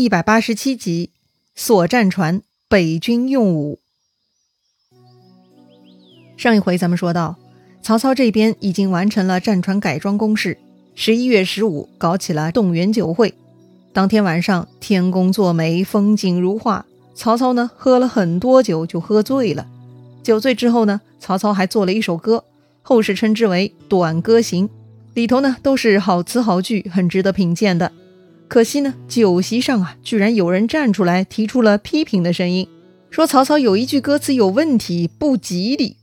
一百八十七集，锁战船，北军用武。上一回咱们说到，曹操这边已经完成了战船改装工事，十一月十五搞起了动员酒会。当天晚上，天公作美，风景如画。曹操呢，喝了很多酒，就喝醉了。酒醉之后呢，曹操还做了一首歌，后世称之为《短歌行》，里头呢都是好词好句，很值得品鉴的。可惜呢，酒席上啊，居然有人站出来提出了批评的声音，说曹操有一句歌词有问题，不吉利。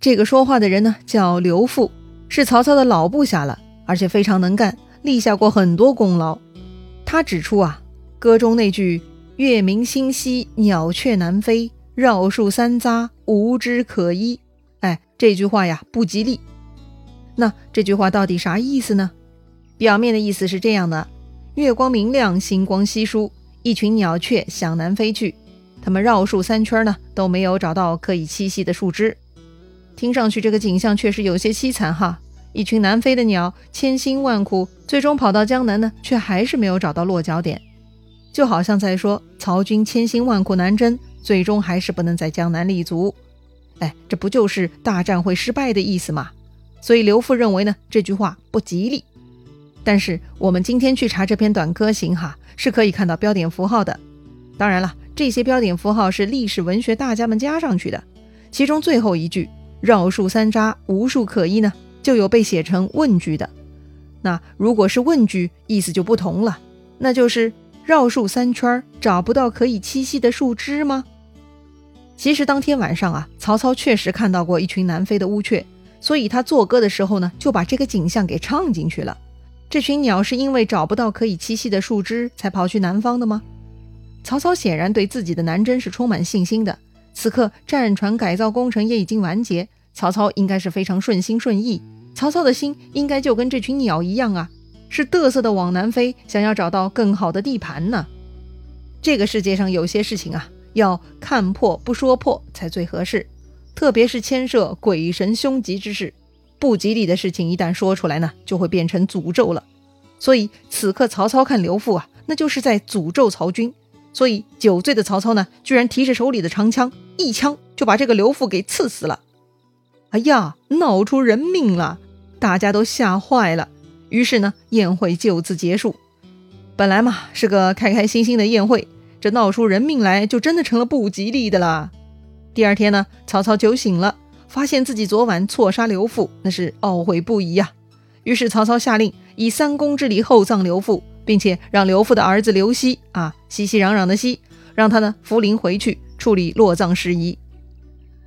这个说话的人呢，叫刘馥，是曹操的老部下了，而且非常能干，立下过很多功劳。他指出啊，歌中那句“月明星稀，鸟雀南飞，绕树三匝，无枝可依”，哎，这句话呀不吉利。那这句话到底啥意思呢？表面的意思是这样的。月光明亮，星光稀疏，一群鸟雀向南飞去。它们绕树三圈呢，都没有找到可以栖息的树枝。听上去这个景象确实有些凄惨哈。一群南飞的鸟，千辛万苦，最终跑到江南呢，却还是没有找到落脚点。就好像在说，曹军千辛万苦南征，最终还是不能在江南立足。哎，这不就是大战会失败的意思吗？所以刘馥认为呢，这句话不吉利。但是我们今天去查这篇短歌行哈，是可以看到标点符号的。当然了，这些标点符号是历史文学大家们加上去的。其中最后一句“绕树三匝，无树可依”呢，就有被写成问句的。那如果是问句，意思就不同了，那就是绕树三圈找不到可以栖息的树枝吗？其实当天晚上啊，曹操确实看到过一群南飞的乌鹊，所以他作歌的时候呢，就把这个景象给唱进去了。这群鸟是因为找不到可以栖息的树枝才跑去南方的吗？曹操显然对自己的南征是充满信心的。此刻战船改造工程也已经完结，曹操应该是非常顺心顺意。曹操的心应该就跟这群鸟一样啊，是嘚瑟的往南飞，想要找到更好的地盘呢。这个世界上有些事情啊，要看破不说破才最合适，特别是牵涉鬼神凶吉之事。不吉利的事情一旦说出来呢，就会变成诅咒了。所以此刻曹操看刘馥啊，那就是在诅咒曹军。所以酒醉的曹操呢，居然提着手里的长枪，一枪就把这个刘馥给刺死了。哎呀，闹出人命了！大家都吓坏了。于是呢，宴会就此结束。本来嘛是个开开心心的宴会，这闹出人命来，就真的成了不吉利的啦。第二天呢，曹操酒醒了。发现自己昨晚错杀刘馥，那是懊悔不已呀。于是曹操下令以三公之礼厚葬刘馥，并且让刘馥的儿子刘熙啊，熙熙攘攘的熙，让他呢扶灵回去处理落葬事宜。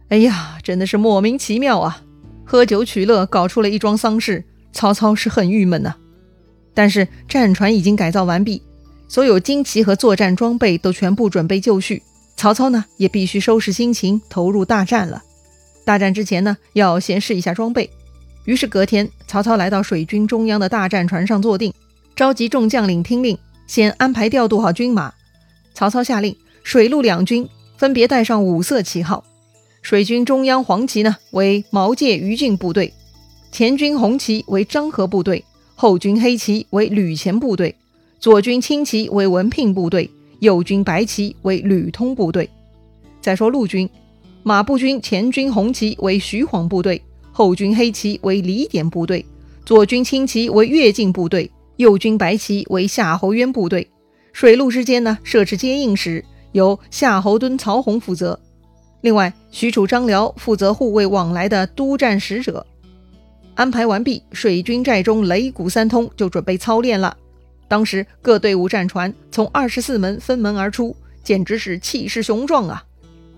哎呀，真的是莫名其妙啊！喝酒取乐，搞出了一桩丧事，曹操是很郁闷呐。但是战船已经改造完毕，所有旌旗和作战装备都全部准备就绪，曹操呢也必须收拾心情，投入大战了。大战之前呢，要先试一下装备。于是隔天，曹操来到水军中央的大战船上坐定，召集众将领听令，先安排调度好军马。曹操下令，水陆两军分别带上五色旗号。水军中央黄旗呢为毛玠、于禁部队，前军红旗为张合部队，后军黑旗为吕虔部队，左军青旗为文聘部队，右军白旗为吕通部队。再说陆军。马步军前军红旗为徐晃部队，后军黑旗为李典部队，左军青旗为乐进部队，右军白旗为夏侯渊部队。水陆之间呢，设置接应使，由夏侯惇、曹洪负责。另外，许褚、张辽负责护卫往来的督战使者。安排完毕，水军寨中擂鼓三通，就准备操练了。当时各队伍战船从二十四门分门而出，简直是气势雄壮啊！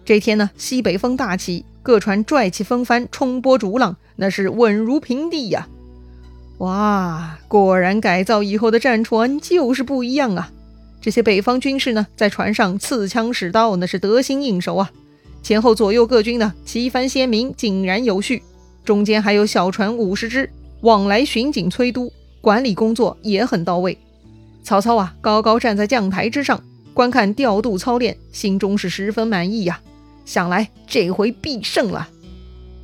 这天呢，西北风大起，各船拽起风帆，冲波逐浪，那是稳如平地呀！哇，果然改造以后的战船就是不一样啊！这些北方军士呢，在船上刺枪使刀，那是得心应手啊！前后左右各军呢，旗帆鲜明，井然有序，中间还有小船五十只，往来巡警催督，管理工作也很到位。曹操啊，高高站在将台之上，观看调度操练，心中是十分满意呀！想来这回必胜了。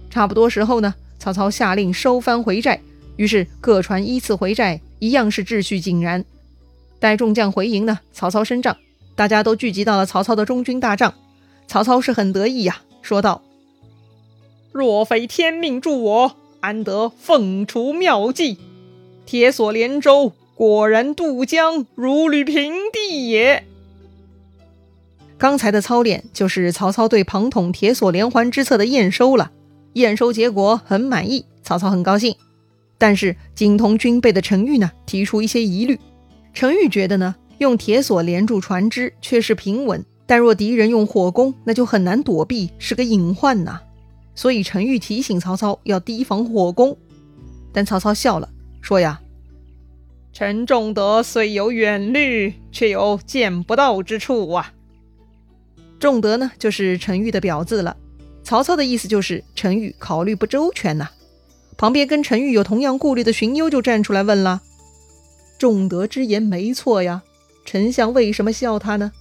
差不多时候呢，曹操下令收帆回寨，于是各船依次回寨，一样是秩序井然。待众将回营呢，曹操升帐，大家都聚集到了曹操的中军大帐。曹操是很得意呀，说道：“若非天命助我，安得凤雏妙计？铁索连舟，果然渡江如履平地也。”刚才的操练就是曹操对庞统铁索连环之策的验收了，验收结果很满意，曹操很高兴。但是精通军备的陈玉呢，提出一些疑虑。陈玉觉得呢，用铁索连住船只却是平稳，但若敌人用火攻，那就很难躲避，是个隐患呐。所以陈玉提醒曹操要提防火攻。但曹操笑了，说呀：“陈仲德虽有远虑，却有见不到之处啊。”仲德呢，就是陈玉的表字了。曹操的意思就是陈玉考虑不周全呐。旁边跟陈玉有同样顾虑的荀攸就站出来问了：“仲德之言没错呀，丞相为什么笑他呢？”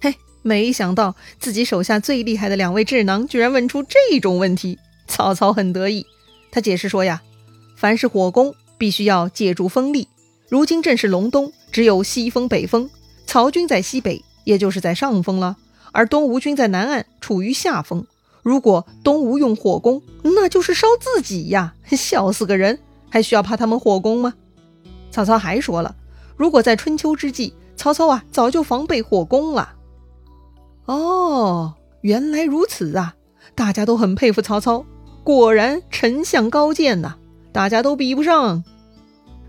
嘿，没想到自己手下最厉害的两位智囊居然问出这种问题。曹操很得意，他解释说呀：“凡是火攻，必须要借助风力。如今正是隆冬，只有西风北风，曹军在西北。”也就是在上风了，而东吴军在南岸处于下风。如果东吴用火攻，那就是烧自己呀！笑死个人，还需要怕他们火攻吗？曹操还说了，如果在春秋之际，曹操啊早就防备火攻了。哦，原来如此啊！大家都很佩服曹操，果然丞相高见呐，大家都比不上。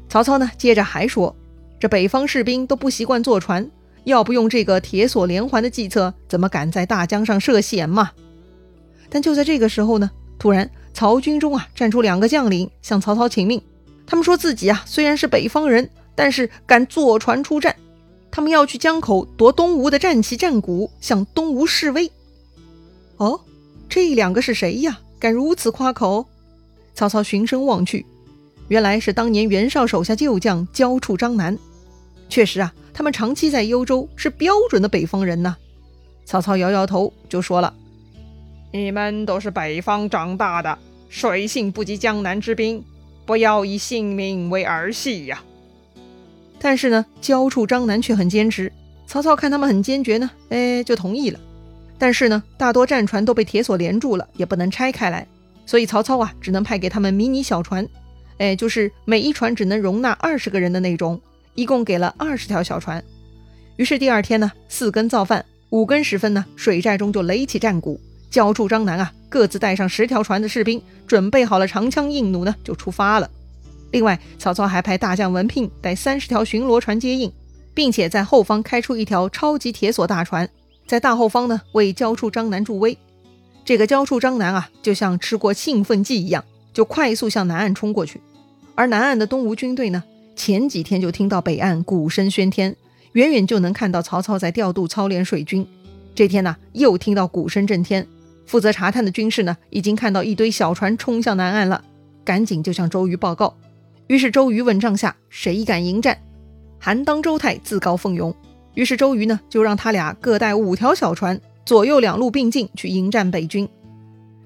曹操呢，接着还说，这北方士兵都不习惯坐船。要不用这个铁索连环的计策，怎么敢在大江上涉险嘛？但就在这个时候呢，突然曹军中啊站出两个将领，向曹操请命。他们说自己啊虽然是北方人，但是敢坐船出战。他们要去江口夺东吴的战旗战鼓，向东吴示威。哦，这两个是谁呀？敢如此夸口？曹操循声望去，原来是当年袁绍手下旧将焦处张南。确实啊。他们长期在幽州，是标准的北方人呐。曹操摇摇头，就说了：“你们都是北方长大的，水性不及江南之兵，不要以性命为儿戏呀。”但是呢，焦处张南却很坚持。曹操看他们很坚决呢，哎，就同意了。但是呢，大多战船都被铁索连住了，也不能拆开来，所以曹操啊，只能派给他们迷你小船，哎，就是每一船只能容纳二十个人的那种。一共给了二十条小船，于是第二天呢，四更造饭，五更时分呢，水寨中就擂起战鼓。焦处张南啊，各自带上十条船的士兵，准备好了长枪硬弩呢，就出发了。另外，曹操还派大将文聘带三十条巡逻船接应，并且在后方开出一条超级铁索大船，在大后方呢为焦处张南助威。这个焦处张南啊，就像吃过兴奋剂一样，就快速向南岸冲过去。而南岸的东吴军队呢？前几天就听到北岸鼓声喧天，远远就能看到曹操在调度操练水军。这天呢，又听到鼓声震天，负责查探的军士呢，已经看到一堆小船冲向南岸了，赶紧就向周瑜报告。于是周瑜问帐下谁敢迎战，韩当、周泰自告奋勇。于是周瑜呢，就让他俩各带五条小船，左右两路并进去迎战北军。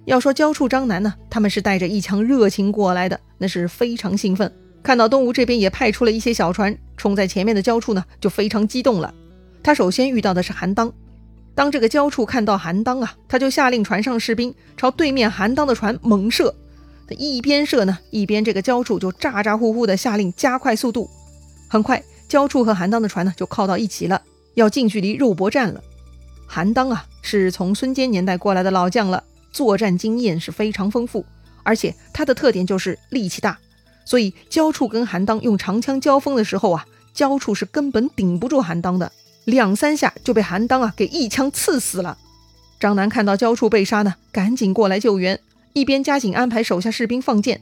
要说交处张南呢，他们是带着一腔热情过来的，那是非常兴奋。看到东吴这边也派出了一些小船冲在前面的焦处呢，就非常激动了。他首先遇到的是韩当，当这个焦处看到韩当啊，他就下令船上士兵朝对面韩当的船猛射。他一边射呢，一边这个焦处就咋咋呼呼的下令加快速度。很快，焦处和韩当的船呢就靠到一起了，要近距离肉搏战了。韩当啊，是从孙坚年代过来的老将了，作战经验是非常丰富，而且他的特点就是力气大。所以焦处跟韩当用长枪交锋的时候啊，焦处是根本顶不住韩当的，两三下就被韩当啊给一枪刺死了。张南看到焦处被杀呢，赶紧过来救援，一边加紧安排手下士兵放箭。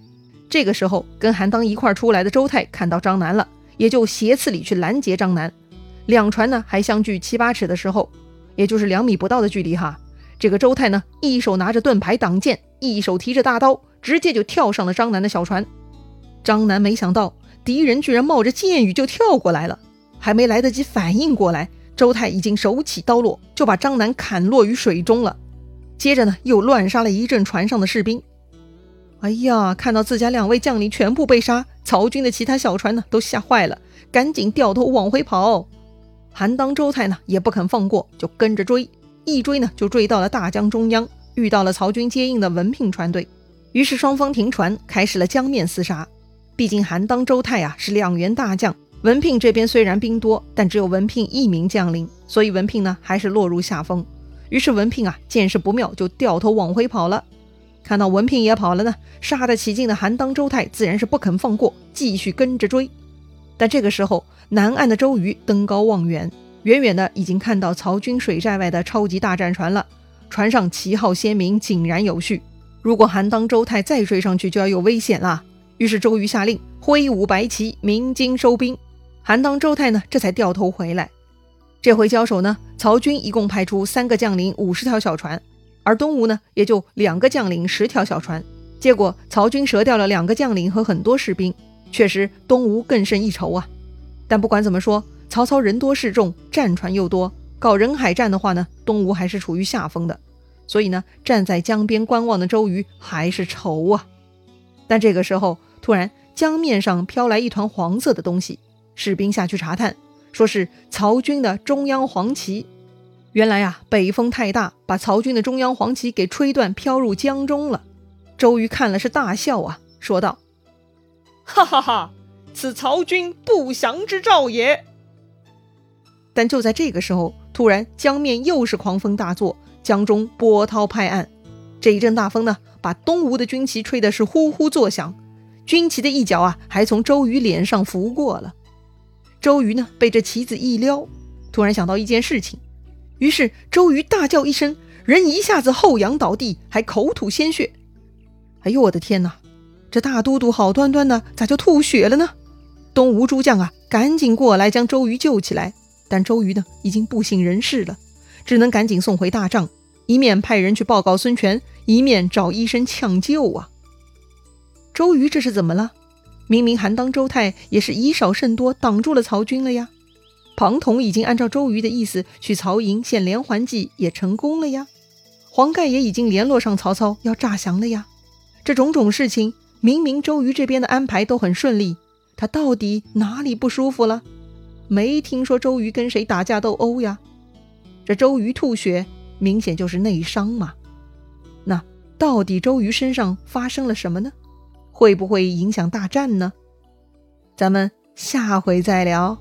这个时候，跟韩当一块出来的周泰看到张南了，也就斜刺里去拦截张南。两船呢还相距七八尺的时候，也就是两米不到的距离哈。这个周泰呢，一手拿着盾牌挡箭，一手提着大刀，直接就跳上了张南的小船。张南没想到敌人居然冒着箭雨就跳过来了，还没来得及反应过来，周泰已经手起刀落，就把张南砍落于水中了。接着呢，又乱杀了一阵船上的士兵。哎呀，看到自家两位将领全部被杀，曹军的其他小船呢都吓坏了，赶紧掉头往回跑。韩当、周泰呢也不肯放过，就跟着追，一追呢就追到了大江中央，遇到了曹军接应的文聘船队。于是双方停船，开始了江面厮杀。毕竟韩当、周泰啊是两员大将，文聘这边虽然兵多，但只有文聘一名将领，所以文聘呢还是落入下风。于是文聘啊见势不妙，就掉头往回跑了。看到文聘也跑了呢，杀得起劲的韩当、周泰自然是不肯放过，继续跟着追。但这个时候，南岸的周瑜登高望远，远远的已经看到曹军水寨外的超级大战船了，船上旗号鲜明，井然有序。如果韩当、周泰再追上去，就要有危险了。于是周瑜下令挥舞白旗，鸣金收兵。韩当、周泰呢，这才掉头回来。这回交手呢，曹军一共派出三个将领，五十条小船。而东吴呢，也就两个将领，十条小船。结果曹军折掉了两个将领和很多士兵，确实东吴更胜一筹啊。但不管怎么说，曹操人多势众，战船又多，搞人海战的话呢，东吴还是处于下风的。所以呢，站在江边观望的周瑜还是愁啊。但这个时候，突然江面上飘来一团黄色的东西，士兵下去查探，说是曹军的中央黄旗。原来啊，北风太大，把曹军的中央黄旗给吹断，飘入江中了。周瑜看了是大笑啊，说道：“哈哈哈，此曹军不祥之兆也。”但就在这个时候，突然江面又是狂风大作，江中波涛拍岸。这一阵大风呢，把东吴的军旗吹的是呼呼作响，军旗的一角啊，还从周瑜脸上拂过了。周瑜呢，被这旗子一撩，突然想到一件事情。于是周瑜大叫一声，人一下子后仰倒地，还口吐鲜血。哎呦我的天哪！这大都督好端端的咋就吐血了呢？东吴诸将啊，赶紧过来将周瑜救起来。但周瑜呢，已经不省人事了，只能赶紧送回大帐，一面派人去报告孙权，一面找医生抢救啊。周瑜这是怎么了？明明韩当、周泰也是以少胜多，挡住了曹军了呀。庞统已经按照周瑜的意思去曹营献连环计，也成功了呀。黄盖也已经联络上曹操，要诈降了呀。这种种事情，明明周瑜这边的安排都很顺利，他到底哪里不舒服了？没听说周瑜跟谁打架斗殴呀？这周瑜吐血，明显就是内伤嘛。那到底周瑜身上发生了什么呢？会不会影响大战呢？咱们下回再聊。